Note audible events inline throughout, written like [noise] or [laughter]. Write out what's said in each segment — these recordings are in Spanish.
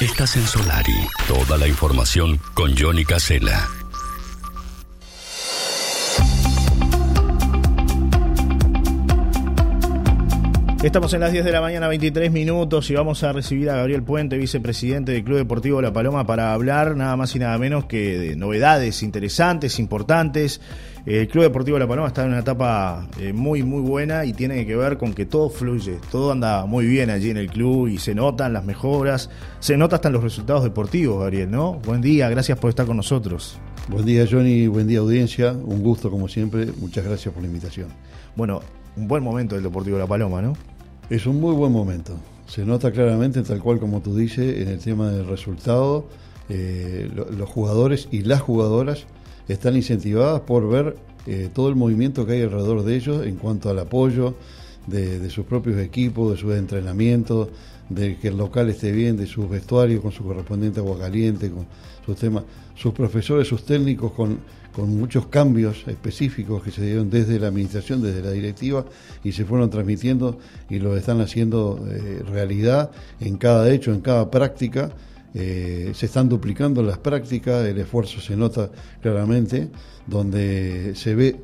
Estás en Solari. Toda la información con Johnny Casella. Estamos en las 10 de la mañana, 23 minutos, y vamos a recibir a Gabriel Puente, vicepresidente del Club Deportivo La Paloma, para hablar nada más y nada menos que de novedades interesantes, importantes. El Club Deportivo La Paloma está en una etapa eh, muy, muy buena y tiene que ver con que todo fluye, todo anda muy bien allí en el club y se notan las mejoras, se notan hasta los resultados deportivos, Gabriel, ¿no? Buen día, gracias por estar con nosotros. Buen día, Johnny, buen día, audiencia, un gusto como siempre, muchas gracias por la invitación. Bueno, un buen momento del Deportivo La Paloma, ¿no? Es un muy buen momento. Se nota claramente, tal cual como tú dices, en el tema del resultado, eh, los jugadores y las jugadoras están incentivadas por ver eh, todo el movimiento que hay alrededor de ellos en cuanto al apoyo de, sus propios equipos, de sus entrenamientos, de que el local esté bien, de sus vestuarios con su correspondiente agua caliente, con sus temas, sus profesores, sus técnicos con con muchos cambios específicos que se dieron desde la administración, desde la directiva, y se fueron transmitiendo y lo están haciendo eh, realidad en cada hecho, en cada práctica. Eh, se están duplicando las prácticas, el esfuerzo se nota claramente, donde se ve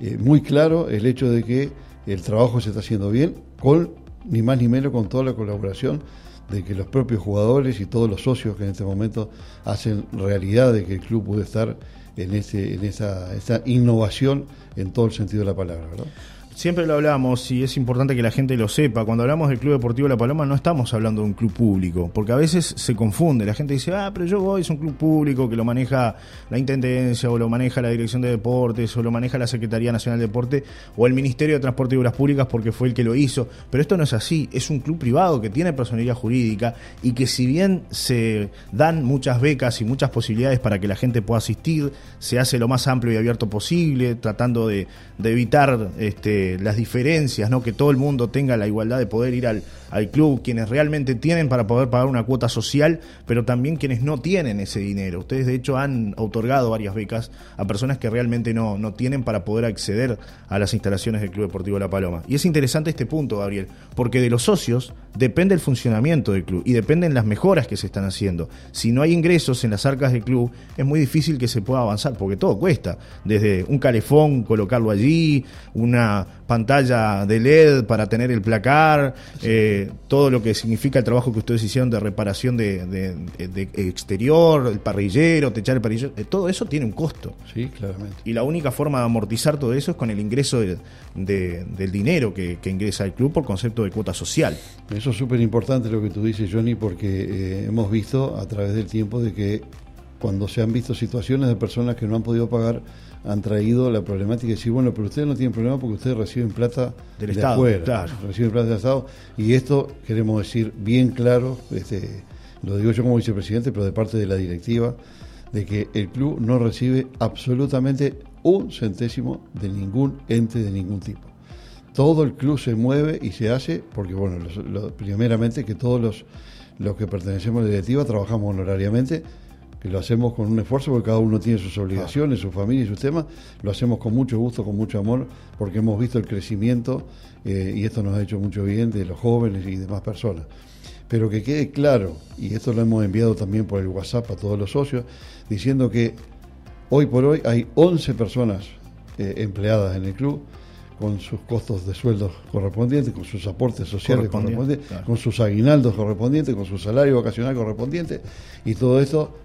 eh, muy claro el hecho de que el trabajo se está haciendo bien, con ni más ni menos con toda la colaboración de que los propios jugadores y todos los socios que en este momento hacen realidad de que el club puede estar en, ese, en esa, esa innovación en todo el sentido de la palabra. ¿verdad? Siempre lo hablamos y es importante que la gente lo sepa. Cuando hablamos del Club Deportivo La Paloma no estamos hablando de un club público, porque a veces se confunde. La gente dice, ah, pero yo voy, es un club público que lo maneja la Intendencia o lo maneja la Dirección de Deportes o lo maneja la Secretaría Nacional de Deporte o el Ministerio de Transporte y Obras Públicas porque fue el que lo hizo. Pero esto no es así. Es un club privado que tiene personalidad jurídica y que si bien se dan muchas becas y muchas posibilidades para que la gente pueda asistir, se hace lo más amplio y abierto posible, tratando de, de evitar... este las diferencias, ¿no? que todo el mundo tenga la igualdad de poder ir al, al club, quienes realmente tienen para poder pagar una cuota social, pero también quienes no tienen ese dinero. Ustedes de hecho han otorgado varias becas a personas que realmente no, no tienen para poder acceder a las instalaciones del Club Deportivo La Paloma. Y es interesante este punto, Gabriel, porque de los socios depende el funcionamiento del club y dependen las mejoras que se están haciendo. Si no hay ingresos en las arcas del club, es muy difícil que se pueda avanzar, porque todo cuesta. Desde un calefón, colocarlo allí, una pantalla de LED para tener el placar, eh, todo lo que significa el trabajo que ustedes hicieron de reparación de, exterior, el parrillero, techar el parrillero, eh, todo eso tiene un costo. Sí, claramente. Y la única forma de amortizar todo eso es con el ingreso del dinero que, ingresa al club por concepto de cuota social. Eso es súper importante lo que tú dices, Johnny, porque eh, hemos visto a través del tiempo de que cuando se han visto situaciones de personas que no han podido pagar, han traído la problemática de decir, bueno, pero ustedes no tienen problema porque ustedes reciben plata del de Estado, afuera, reciben plata del Estado. Y esto queremos decir bien claro, este, lo digo yo como vicepresidente, pero de parte de la directiva, de que el club no recibe absolutamente un centésimo de ningún ente de ningún tipo. Todo el club se mueve y se hace, porque bueno, primeramente que todos los, los que pertenecemos a la directiva trabajamos honorariamente, que lo hacemos con un esfuerzo porque cada uno tiene sus obligaciones, su familia y sus temas, lo hacemos con mucho gusto, con mucho amor, porque hemos visto el crecimiento eh, y esto nos ha hecho mucho bien de los jóvenes y demás personas. Pero que quede claro, y esto lo hemos enviado también por el WhatsApp a todos los socios, diciendo que hoy por hoy hay 11 personas eh, empleadas en el club, con sus costos de sueldos correspondientes, con sus aportes sociales correspondientes, con sus aguinaldos correspondientes, con su salario vacacional correspondiente, y todo esto,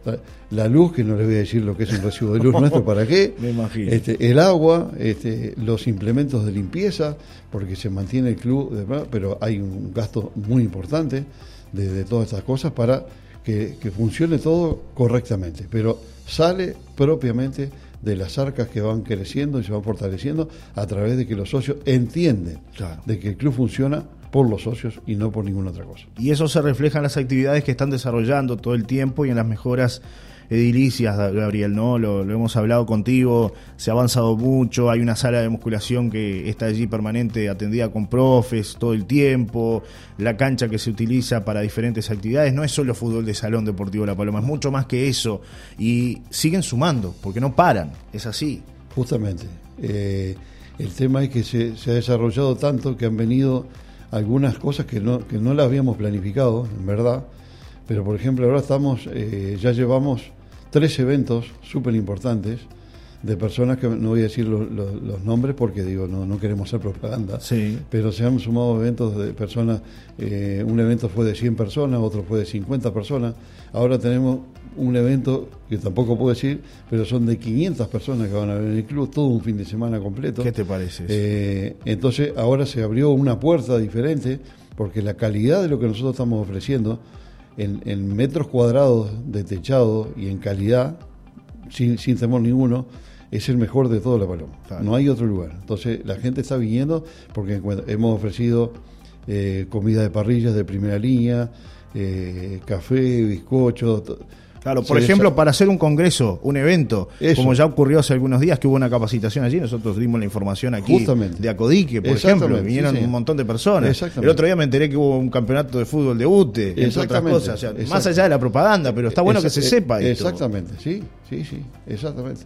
la luz, que no les voy a decir lo que es un recibo de luz [laughs] nuestro, ¿para qué? Este, el agua, este, los implementos de limpieza, porque se mantiene el club, pero hay un gasto muy importante de, todas estas cosas para que, que funcione todo correctamente, pero sale propiamente de las arcas que van creciendo y se van fortaleciendo a través de que los socios entienden de que el club funciona por los socios y no por ninguna otra cosa. Y eso se refleja en las actividades que están desarrollando todo el tiempo y en las mejoras edilicias, Gabriel, ¿no? Lo, hemos hablado contigo, se ha avanzado mucho, hay una sala de musculación que está allí permanente, atendida con profes todo el tiempo, la cancha que se utiliza para diferentes actividades, no es solo fútbol de salón deportivo La Paloma, es mucho más que eso, y siguen sumando, porque no paran, es así. Justamente, eh, el tema es que se, se ha desarrollado tanto que han venido algunas cosas que no, que no las habíamos planificado, en verdad, Pero por ejemplo, ahora estamos, eh, ya llevamos tres eventos súper importantes de personas que no voy a decir los, nombres porque digo no, no queremos hacer propaganda Sí. pero se han sumado eventos de personas eh, un evento fue de 100 personas otro fue de 50 personas ahora tenemos un evento que tampoco puedo decir pero son de 500 personas que van a ver en el club todo un fin de semana completo ¿Qué te parece? eh, entonces ahora se abrió una puerta diferente porque la calidad de lo que nosotros estamos ofreciendo en, en metros cuadrados de techado y en calidad, sin, sin temor ninguno, es el mejor de todo la Paloma. Claro. No hay otro lugar. Entonces la gente está viniendo porque hemos ofrecido eh, comida de parrillas de primera línea, eh, café, bizcocho. Claro, por ejemplo, para hacer un congreso, un evento, Eso. como ya ocurrió hace algunos días que hubo una capacitación allí, nosotros dimos la información aquí Justamente. de Acodique, por ejemplo, vinieron sí, un montón de personas. El otro día me enteré que hubo un campeonato de fútbol de UTE, entre otras cosas. O sea, más allá de la propaganda, pero está bueno que se sepa esto. Exactamente, sí, sí, sí, exactamente.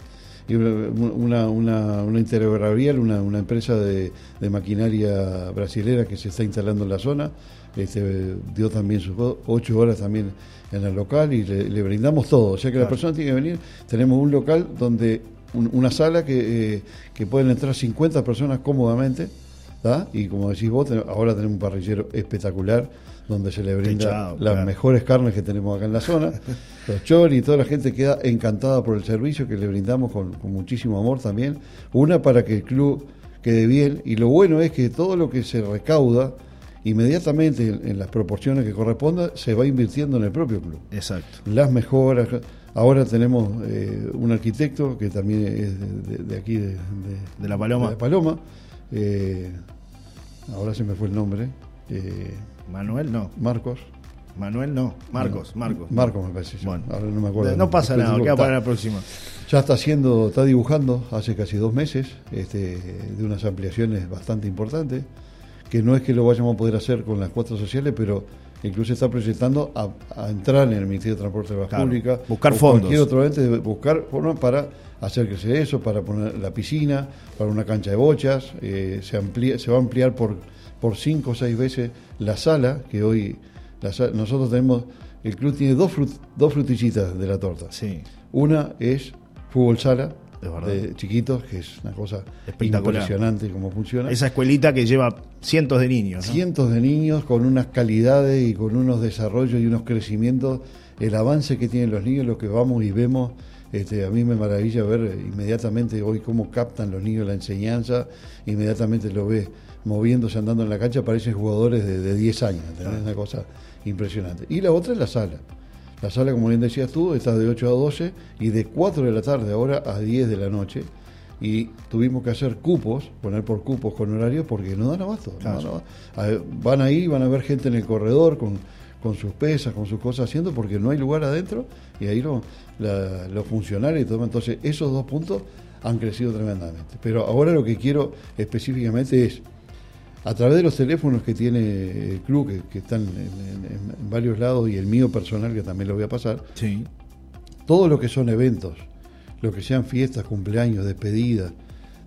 Y una, una, una interoperabilidad, una, una empresa de, de maquinaria brasilera que se está instalando en la zona, este, dio también sus ocho horas también en el local y le, le brindamos todo. O sea que la persona tiene que venir, tenemos un local donde, un- una sala que, eh, que pueden entrar 50 personas cómodamente, ¿tá? y como decís vos, ten- ahora tenemos un parrillero espectacular donde se le brinda Techado, las claro. mejores carnes que tenemos acá en la zona, [laughs] los chori y toda la gente queda encantada por el servicio que le brindamos con, con muchísimo amor también. Una para que el club quede bien y lo bueno es que todo lo que se recauda inmediatamente en, las proporciones que corresponda se va invirtiendo en el propio club. Exacto. Las mejoras. Ahora tenemos eh, un arquitecto que también es de, de- de aquí, de, La Paloma. de Paloma. Eh, ahora se me fue el nombre. Eh, Manuel no, Marcos. Manuel no, Marcos, Marcos. Marcos me parece. Bueno. ahora no me acuerdo. No pasa nada, queda para la próxima. Ya está haciendo, está dibujando hace casi dos meses este, de unas ampliaciones bastante importantes, que no es que lo vayamos a poder hacer con las cuatro sociales, pero incluso está proyectando a, a entrar en el Ministerio de Transporte de la Claro, Pública, buscar o fondos. cualquier otro ente, de buscar formas para hacer crecer eso, para poner la piscina, para una cancha de bochas, eh, se, amplía, se va a ampliar por, por cinco o seis veces la sala, que hoy la nosotros tenemos, el club tiene dos, frut- dos frutillitas de la torta. Sí. Una es fútbol sala. De chiquitos, que es una cosa Espectacular. impresionante cómo funciona. Esa escuelita que lleva cientos de niños. ¿no? Cientos de niños con unas calidades y con unos desarrollos y unos crecimientos, el avance que tienen los niños, lo que vamos y vemos, este, a mí me maravilla ver inmediatamente hoy cómo captan los niños la enseñanza, inmediatamente lo ves moviéndose, andando en la cancha, parecen jugadores de, de 10 años, ¿entendés? una cosa impresionante. Y la otra es la sala. La sala, como bien decías tú, está de 8 a 12 y de 4 de la tarde ahora a 10 de la noche. Y tuvimos que hacer cupos, poner por cupos con horarios, porque no dan abasto. no Claro. dan abasto. A- Van a ir van a ver gente en el corredor con, con sus pesas, con sus cosas haciendo, porque no hay lugar adentro y ahí lo- la- los funcionarios y todo. Entonces, esos dos puntos han crecido tremendamente. Pero ahora lo que quiero específicamente es, a través de los teléfonos que tiene el club, que, que están en, varios lados, y el mío personal, que también lo voy a pasar, Sí. todo lo que son eventos, lo que sean fiestas, cumpleaños, despedidas,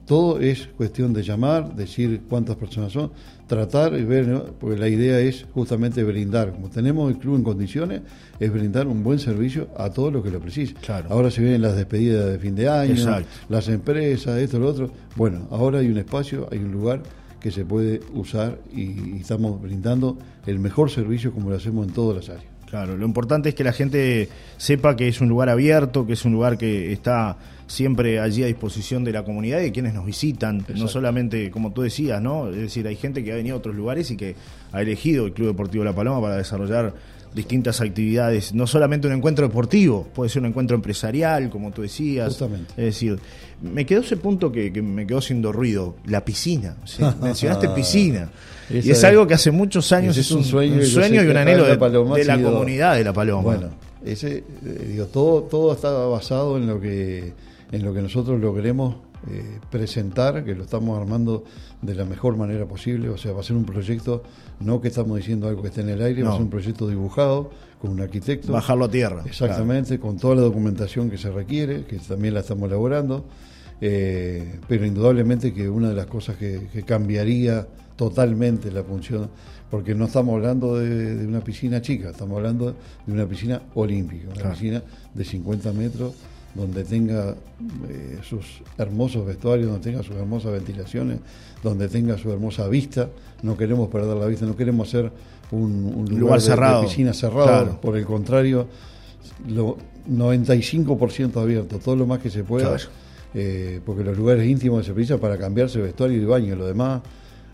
todo es cuestión de llamar, decir cuántas personas son, tratar y ver, ¿no? porque la idea es justamente brindar, como tenemos el club en condiciones, es brindar un buen servicio a todos los que lo precisen. Claro. Ahora se vienen las despedidas de fin de año, Exacto. las empresas, esto, lo otro. Bueno, ahora hay un espacio, hay un lugar que se puede usar y, y estamos brindando el mejor servicio como lo hacemos en todas las áreas. Claro, lo importante es que la gente sepa que es un lugar abierto, que es un lugar que está siempre allí a disposición de la comunidad y de quienes nos visitan, no solamente como tú decías, ¿no? Es decir, hay gente que ha venido a otros lugares y que ha elegido el Club Deportivo La Paloma para desarrollar distintas actividades, no solamente un encuentro deportivo, puede ser un encuentro empresarial, como tú decías. Justamente. Es decir, me quedó ese punto que, que me quedó haciendo ruido, la piscina. Sea, [laughs] mencionaste piscina. y es algo que hace muchos años es un sueño, yo sé y un anhelo de, la sido- comunidad de La Paloma. Bueno, ese, eh, digo, todo, todo está basado en lo que, en lo que nosotros logremos eh, presentar, que lo estamos armando de la mejor manera posible. O sea, va a ser un proyecto, no que estamos diciendo algo que esté en el aire, va a No. ser un proyecto dibujado con un arquitecto. Bajarlo a tierra. Exactamente, con toda la documentación que se requiere, que también la estamos elaborando. eh, pero indudablemente que una de las cosas que, cambiaría totalmente la función, porque no estamos hablando de, una piscina chica, estamos hablando de una piscina olímpica, una piscina de 50 metros donde tenga eh, sus hermosos vestuarios, donde tenga sus hermosas ventilaciones, donde tenga su hermosa vista. No queremos perder la vista, no queremos ser un, lugar, cerrado. de piscina cerrado. Por el contrario, lo 95% abierto, todo lo más que se pueda. Eh, porque los lugares íntimos se precisan para cambiarse vestuario y baño, lo demás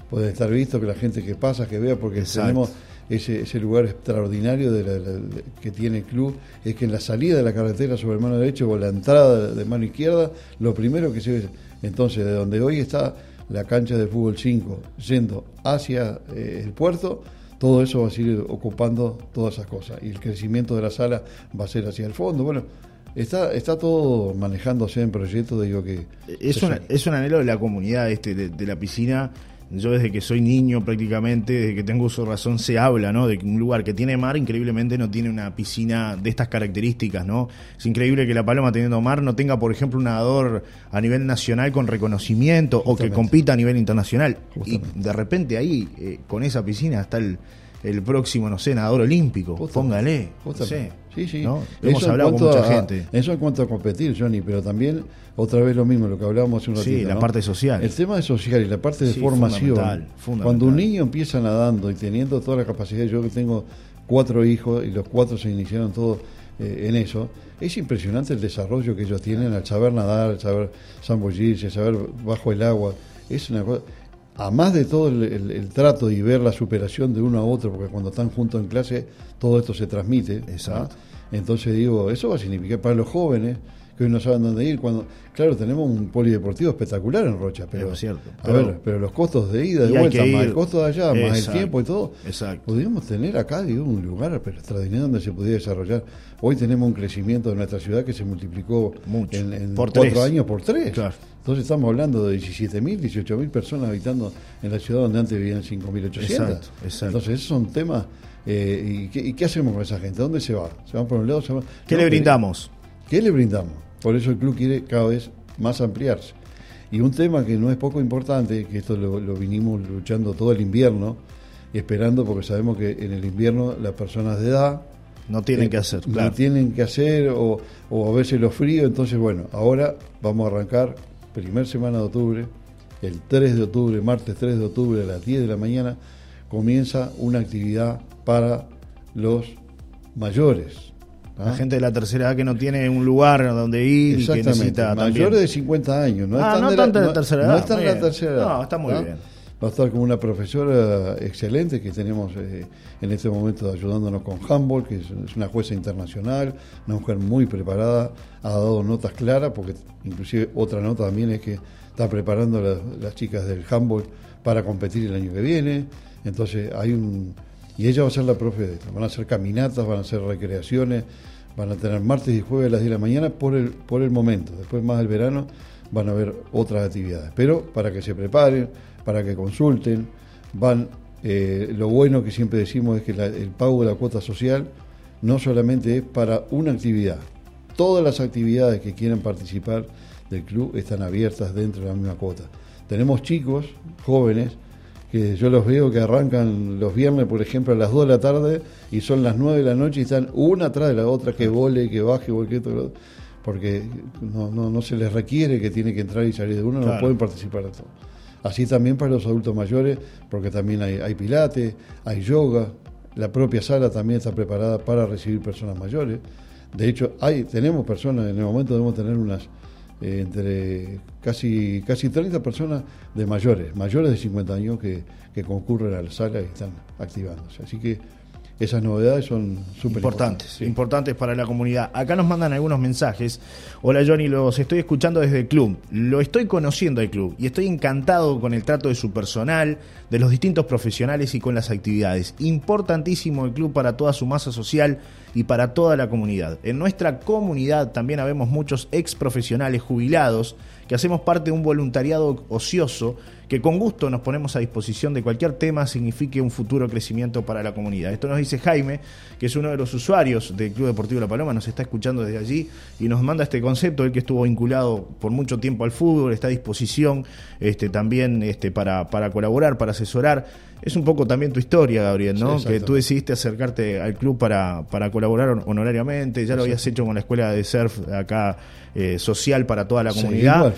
puede estar visto que la gente que pasa, que vea, porque tenemos ese, lugar extraordinario de que tiene el club, es que en la salida de la carretera sobre mano derecho o la entrada de mano izquierda, lo primero que se ve, entonces de donde hoy está la cancha de fútbol 5, yendo hacia eh, el puerto, todo eso va a seguir ocupando todas esas cosas. Y el crecimiento de la sala va a ser hacia el fondo. Bueno, Está, está todo manejándose en proyectos, digo que... Es, es un anhelo de la comunidad este de, la piscina. Yo desde que soy niño prácticamente, desde que tengo uso razón, se habla, ¿no? De que un lugar que tiene mar, increíblemente no tiene una piscina de estas características, ¿no? Es increíble que La Paloma teniendo mar no tenga, por ejemplo, un nadador a nivel nacional con reconocimiento o que compita a nivel internacional. Y de repente ahí, eh, con esa piscina, está el, el próximo, no sé, nadador olímpico. Póngale. Sí, sí. Hemos hablado con mucha gente. Eso en cuanto a competir, Johnny, pero también otra vez lo mismo, lo que hablábamos hace un ratito. Sí, la parte social. El tema de social y la parte de formación. Cuando un niño empieza nadando y teniendo toda la capacidad, yo que tengo cuatro hijos y los cuatro se iniciaron todos eh, en eso, es impresionante el desarrollo que ellos tienen al saber nadar, al saber zambullirse, al saber bajo el agua. Es una cosa a más de todo el, trato y ver la superación de uno a otro, porque cuando están juntos en clase todo esto se transmite. Exacto. Entonces digo, eso va a significar para los jóvenes que hoy no saben dónde ir. Cuando, claro, tenemos un polideportivo espectacular en Rocha, pero, cierto. pero, los costos de ida, de vuelta, más el costo de allá, más el tiempo y todo, Exacto. podríamos tener acá digo, un lugar pero extraordinario donde se pudiera desarrollar. Hoy tenemos un crecimiento de nuestra ciudad que se multiplicó en, cuatro años por tres. Claro. Entonces estamos hablando de 17.000, 18.000 personas habitando en la ciudad donde antes vivían 5.800. Exacto, Entonces esos son temas... Eh, y, qué, hacemos con esa gente? ¿Dónde se va? ¿Se van por un lado? Se ¿Qué le brindamos? ¿Qué le brindamos? Por eso el club quiere cada vez más ampliarse. Y un tema que no es poco importante, que esto lo, vinimos luchando todo el invierno, esperando porque sabemos que en el invierno las personas de edad... No tienen que hacer, claro. No tienen que hacer o, o a veces los fríos, entonces bueno, ahora vamos a arrancar primer semana de octubre, el 3 de octubre, martes 3 de octubre a las 10 de la mañana, comienza una actividad para los mayores. ¿Ah? La gente de la tercera edad que no tiene un lugar donde ir y que necesita mayores de 50 años. No ah, no tanto de, la tercera edad. No están en la tercera edad. No, está muy bien. Va a estar con una profesora excelente que tenemos eh, en este momento ayudándonos con handball, que es, una jueza internacional, una mujer muy preparada, ha dado notas claras, porque inclusive otra nota también es que está preparando a las chicas del handball para competir el año que viene. Entonces hay un... Y ella va a ser la profe de esto. Van a hacer caminatas, van a hacer recreaciones, van a tener martes y jueves a las 10 de la mañana por el, por el momento. Después más del verano van a haber otras actividades. Pero para que se preparen para que consulten. Van, eh, lo bueno que siempre decimos es que el pago de la cuota social no solamente es para una actividad. Todas las actividades que quieran participar del club están abiertas dentro de la misma cuota. Tenemos chicos, jóvenes, que yo los veo que arrancan los viernes, por ejemplo, a las 2 de la tarde y son las 9 de la noche y están una atrás de la otra, que vole, que baje, porque no, no, no se les requiere que tiene que entrar y salir de uno, no pueden participar de todo. Así también para los adultos mayores, porque también hay, hay pilates, hay yoga, la propia sala también está preparada para recibir personas mayores. De hecho, hay, tenemos personas, en el momento debemos tener unas entre casi, casi 30 personas de mayores, mayores de 50 años que, que concurren a la sala y están activándose. Así que esas novedades son súper importantes, importantes, para la comunidad. Acá nos mandan algunos mensajes. Hola Johnny, los estoy escuchando desde el club. Lo estoy conociendo al club y estoy encantado con el trato de su personal, de los distintos profesionales y con las actividades. Importantísimo el club para toda su masa social y para toda la comunidad. En nuestra comunidad también habemos muchos ex profesionales jubilados que hacemos parte de un voluntariado ocioso que con gusto nos ponemos a disposición de cualquier tema signifique un futuro crecimiento para la comunidad. Esto nos dice Jaime, que es uno de los usuarios del Club Deportivo La Paloma, nos está escuchando desde allí y nos manda este concepto, él que estuvo vinculado por mucho tiempo al fútbol, está a disposición este, también este, para, para colaborar, para asesorar. Es un poco también tu historia, Gabriel, ¿no? que tú decidiste acercarte al club para, para colaborar honorariamente, ya lo habías hecho con la escuela de surf acá eh, social para toda la comunidad.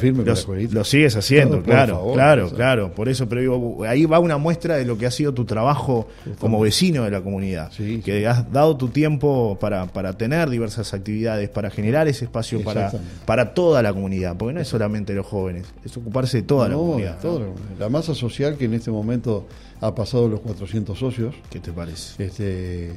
lo sigues haciendo, claro, claro, claro. Por eso, pero digo, ahí va una muestra de lo que ha sido tu trabajo como vecino de la comunidad. que has dado tu tiempo para, para tener diversas actividades, para generar ese espacio para, para toda la comunidad, porque no es solamente los jóvenes, es ocuparse de toda la comunidad. La masa social que en este momento ha pasado los 400 socios. ¿Qué te parece? Este,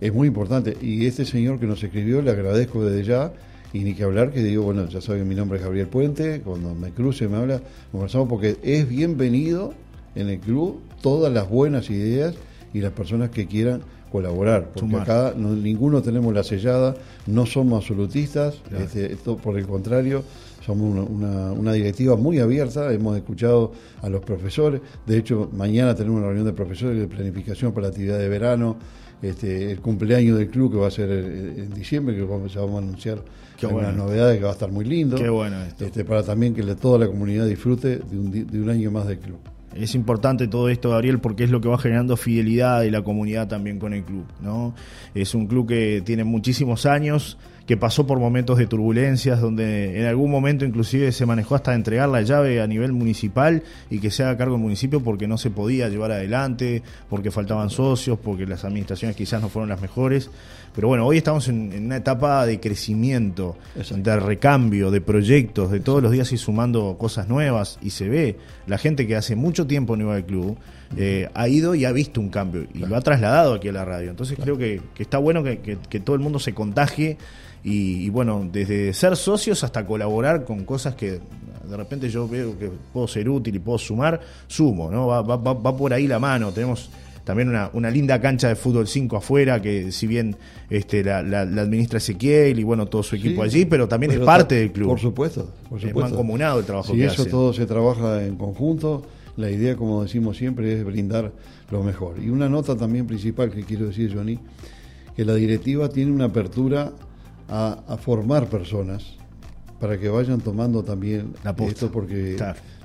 es muy importante. Y este señor que nos escribió, le agradezco desde ya. Y ni que hablar, que digo, bueno, ya saben, mi nombre es Gabriel Puente. Cuando me cruce, me habla, conversamos porque es bienvenido en el club todas las buenas ideas y las personas que quieran colaborar, porque acá ninguno tenemos la sellada, no somos absolutistas, este, esto, por el contrario, somos una, directiva muy abierta, hemos escuchado a los profesores, de hecho mañana tenemos una reunión de profesores de planificación para la actividad de verano, este, el cumpleaños del club que va a ser en diciembre, que vamos, vamos a anunciar algunas novedades que va a estar muy lindo, Qué bueno Este, para también que toda la comunidad disfrute de un, de un año más del club. Es importante todo esto, Gabriel, porque es lo que va generando fidelidad de la comunidad también con el club. ¿no? Es un club que tiene muchísimos años, que pasó por momentos de turbulencias, donde en algún momento inclusive se manejó hasta entregar la llave a nivel municipal y que se haga cargo el municipio porque no se podía llevar adelante, porque faltaban socios, porque las administraciones quizás no fueron las mejores. Pero bueno, hoy estamos en, una etapa de crecimiento, de recambio, de proyectos, de todos los días ir sumando cosas nuevas y se ve la gente que hace mucho tiempo no iba al club eh, ha ido y ha visto un cambio y lo ha trasladado aquí a la radio. Entonces creo que, está bueno que, todo el mundo se contagie y, bueno, desde ser socios hasta colaborar con cosas que de repente yo veo que puedo ser útil y puedo sumar, sumo, ¿no? Va, va, va por ahí la mano. Tenemos también una, una, linda cancha de fútbol 5 afuera, que si bien este, la, la, administra Ezequiel y bueno, todo su equipo allí, pero también es parte del club. Por supuesto, por supuesto. Es mancomunado el trabajo sí, eso todo se trabaja en conjunto. La idea, como decimos siempre, es brindar lo mejor. Y una nota también principal que quiero decir, Johnny, que la directiva tiene una apertura a, formar personas para que vayan tomando también esto porque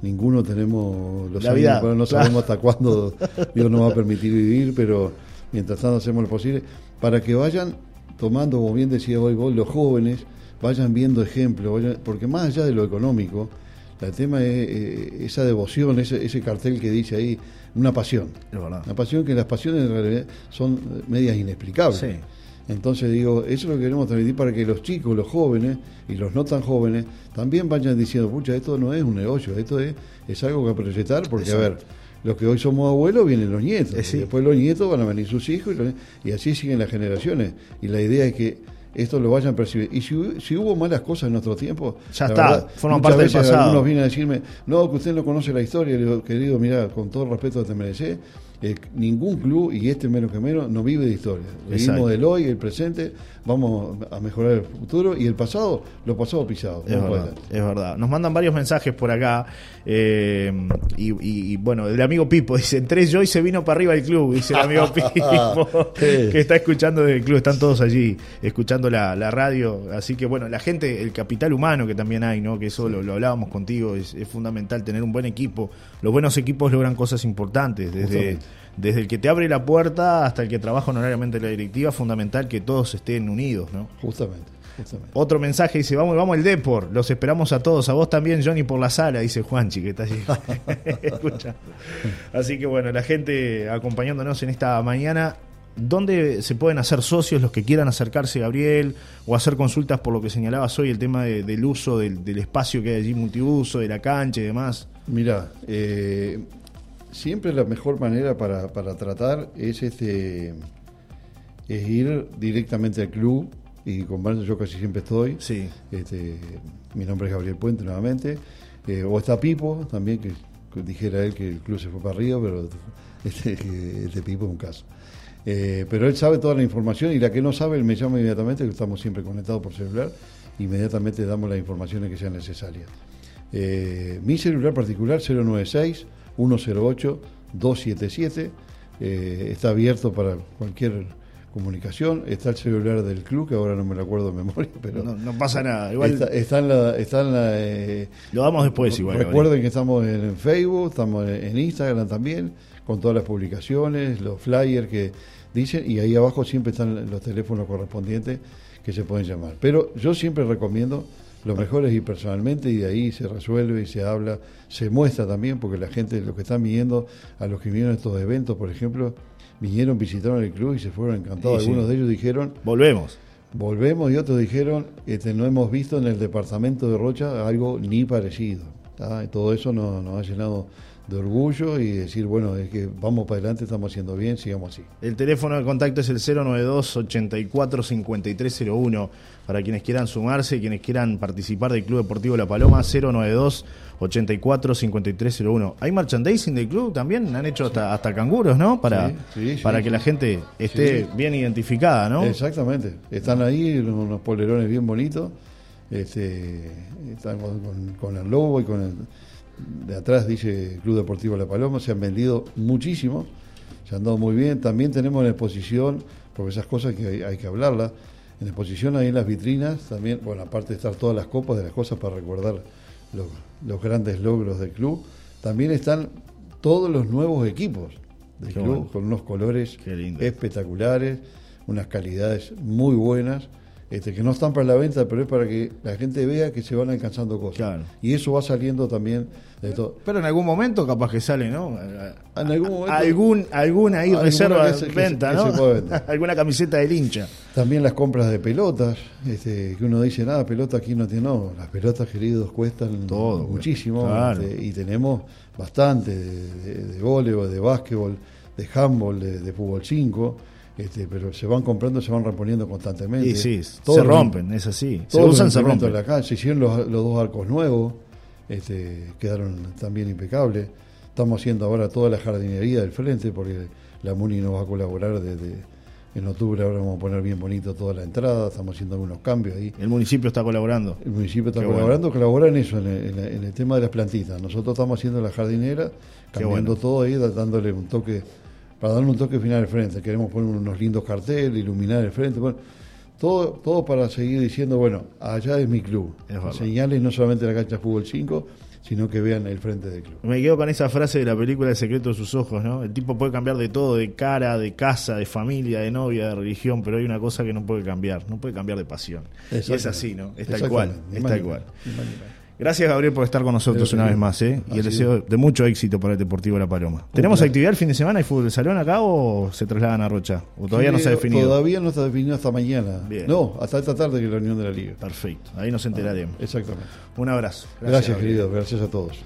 ninguno tenemos los años, no sabemos hasta cuándo Dios nos va a permitir vivir, pero mientras tanto hacemos lo posible para que vayan tomando, como bien decía hoy vos, los jóvenes vayan viendo ejemplos, porque más allá de lo económico, el tema es eh, esa devoción, ese, ese cartel que dice ahí, una pasión. Una pasión que las pasiones en realidad son medias inexplicables. Entonces digo, eso es lo que queremos transmitir para que los chicos, los jóvenes y los no tan jóvenes también vayan diciendo, pucha, esto no es un negocio, esto es, es algo que proyectar, porque a ver, los que hoy somos abuelos vienen los nietos, después los nietos van a venir sus hijos y, y así siguen las generaciones. Y la idea es que esto lo vayan a percibir. Y si, hubo malas cosas en nuestro tiempo, ya está, forman parte del pasado. Algunos vienen a decirme, no, que usted no conoce la historia. Le digo, querido, mira, con todo el respeto que te mereces, eh, ningún club, y este menos que menos, no vive de historia. Vivimos del hoy, el presente, vamos a mejorar el futuro y el pasado, lo pasado pisado. Es, verdad, es verdad. Nos mandan varios mensajes por acá. Eh, y, bueno, el amigo Pipo dice: Entré yo y se vino para arriba el club. Dice el amigo [laughs] Pipo, que está escuchando del club. Están todos allí escuchando la, radio. Así que bueno, la gente, el capital humano que también hay, ¿no? que eso lo, hablábamos contigo, es, es fundamental tener un buen equipo. Los buenos equipos logran cosas importantes. Desde desde el que te abre la puerta hasta el que trabaja honorariamente en la directiva, fundamental que todos estén unidos, ¿no? Justamente. Otro mensaje dice, vamos, vamos el Depor, los esperamos a todos, a vos también, Johnny, por la sala, dice Juanchi, que está allí. [laughs] Así que bueno, la gente acompañándonos en esta mañana, ¿dónde se pueden hacer socios los que quieran acercarse, Gabriel, o hacer consultas por lo que señalabas hoy, el tema del uso del, espacio que hay allí multiuso, de la cancha y demás? Mira, eh, siempre la mejor manera para, para tratar es este es ir directamente al club y con yo casi siempre estoy. Sí. Este, mi nombre es Gabriel Puente nuevamente. Eh, o está Pipo también, que, dijera él que el club se fue para arriba, pero [laughs] este, este Pipo es un caso. Eh, pero él sabe toda la información y la que no sabe, él me llama inmediatamente, que estamos siempre conectados por celular, inmediatamente damos las informaciones que sean necesarias. Eh, mi celular particular 096 108-277. Eh, está abierto para cualquier comunicación. Está el celular del club, que ahora no me lo acuerdo de memoria, [laughs] pero. No, pasa nada. Igual está, en la. Está en la eh, lo damos después, igual. Recuerden que estamos en Facebook, estamos en Instagram también, con todas las publicaciones, los flyers que dicen, y ahí abajo siempre están los teléfonos correspondientes que se pueden llamar. Pero yo siempre recomiendo lo mejor es ir personalmente y de ahí se resuelve y se habla, se muestra también, porque la gente, los que están viniendo, a los que vinieron a estos eventos, por ejemplo, vinieron, visitaron el club y se fueron encantados. Algunos de ellos dijeron... Volvemos. Volvemos y otros dijeron, este, no hemos visto en el departamento de Rocha algo ni parecido. todo eso nos, nos ha llenado de orgullo y decir, bueno, es que vamos para adelante, estamos haciendo bien, sigamos así. El teléfono de contacto es el 092 84 5301 para quienes quieran sumarse, quienes quieran participar del Club Deportivo La Paloma, 092 84 5301. ¿Hay merchandising del club también? Han hecho hasta, hasta canguros, ¿no? Para, para que la gente esté bien identificada, ¿no? Exactamente. Están ahí unos polerones bien bonitos. Este, están con, con el logo y con el de atrás dice Club Deportivo La Paloma, se han vendido muchísimo, se han dado muy bien. También tenemos en exposición, porque esas cosas que hay, que hablarlas, en exposición ahí en las vitrinas, también, bueno, aparte de estar todas las copas de las cosas para recordar los, grandes logros del club, también están todos los nuevos equipos del club, con unos colores espectaculares, unas calidades muy buenas este, que no están para la venta, pero es para que la gente vea que se van alcanzando cosas. Y eso va saliendo también de todo. Pero en algún momento capaz que sale, ¿no? En algún momento. Algún, alguna ahí reserva de venta, ¿no? [laughs] alguna camiseta del hincha. También las compras de pelotas, este, que uno dice, nada, pelota aquí no tiene, no, las pelotas queridos cuestan todo, muchísimo este, y tenemos bastante de, de, de voleibol, de básquetbol, de handball, de, de fútbol 5 este, pero se van comprando, se van reponiendo constantemente. Y sí, se rompen, es así. Se usan, se rompen. la se hicieron los, dos arcos nuevos, este, quedaron también impecables. Estamos haciendo ahora toda la jardinería del frente, porque la MUNI nos va a colaborar desde en octubre ahora vamos a poner bien bonito toda la entrada, estamos haciendo algunos cambios ahí. El municipio está colaborando. El municipio está colaborando, colabora en eso, en el, tema de las plantitas. Nosotros estamos haciendo la jardinera, cambiando todo ahí, dándole un toque para darle un toque final al frente. Queremos poner unos lindos carteles, iluminar el frente. Bueno, todo, todo para seguir diciendo, bueno, allá es mi club. Señales no solamente la cancha fútbol 5, sino que vean el frente del club. Me quedo con esa frase de la película El secreto de sus ojos, ¿no? El tipo puede cambiar de todo, de cara, de casa, de familia, de novia, de religión, pero hay una cosa que no puede cambiar, no puede cambiar de pasión. es así, ¿no? Es tal cual, es tal cual. Gracias, Gabriel, por estar con nosotros una vez más, ¿eh? Y el deseo de mucho éxito para el Deportivo La Paloma. ¿Tenemos actividad el fin de semana? ¿Hay fútbol de salón acá o se trasladan a Rocha? ¿O todavía no se ha definido? Todavía no está definido hasta mañana. No, hasta esta tarde que es la reunión de la Liga. Perfecto, ahí nos enteraremos. Ah, exactamente. Un abrazo. Gracias, querido. Gracias a todos.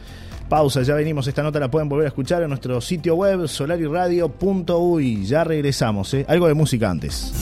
Pausa, ya venimos. Esta nota la pueden volver a escuchar en nuestro sitio web solariradio.uy. Ya regresamos, ¿eh? Algo de música antes.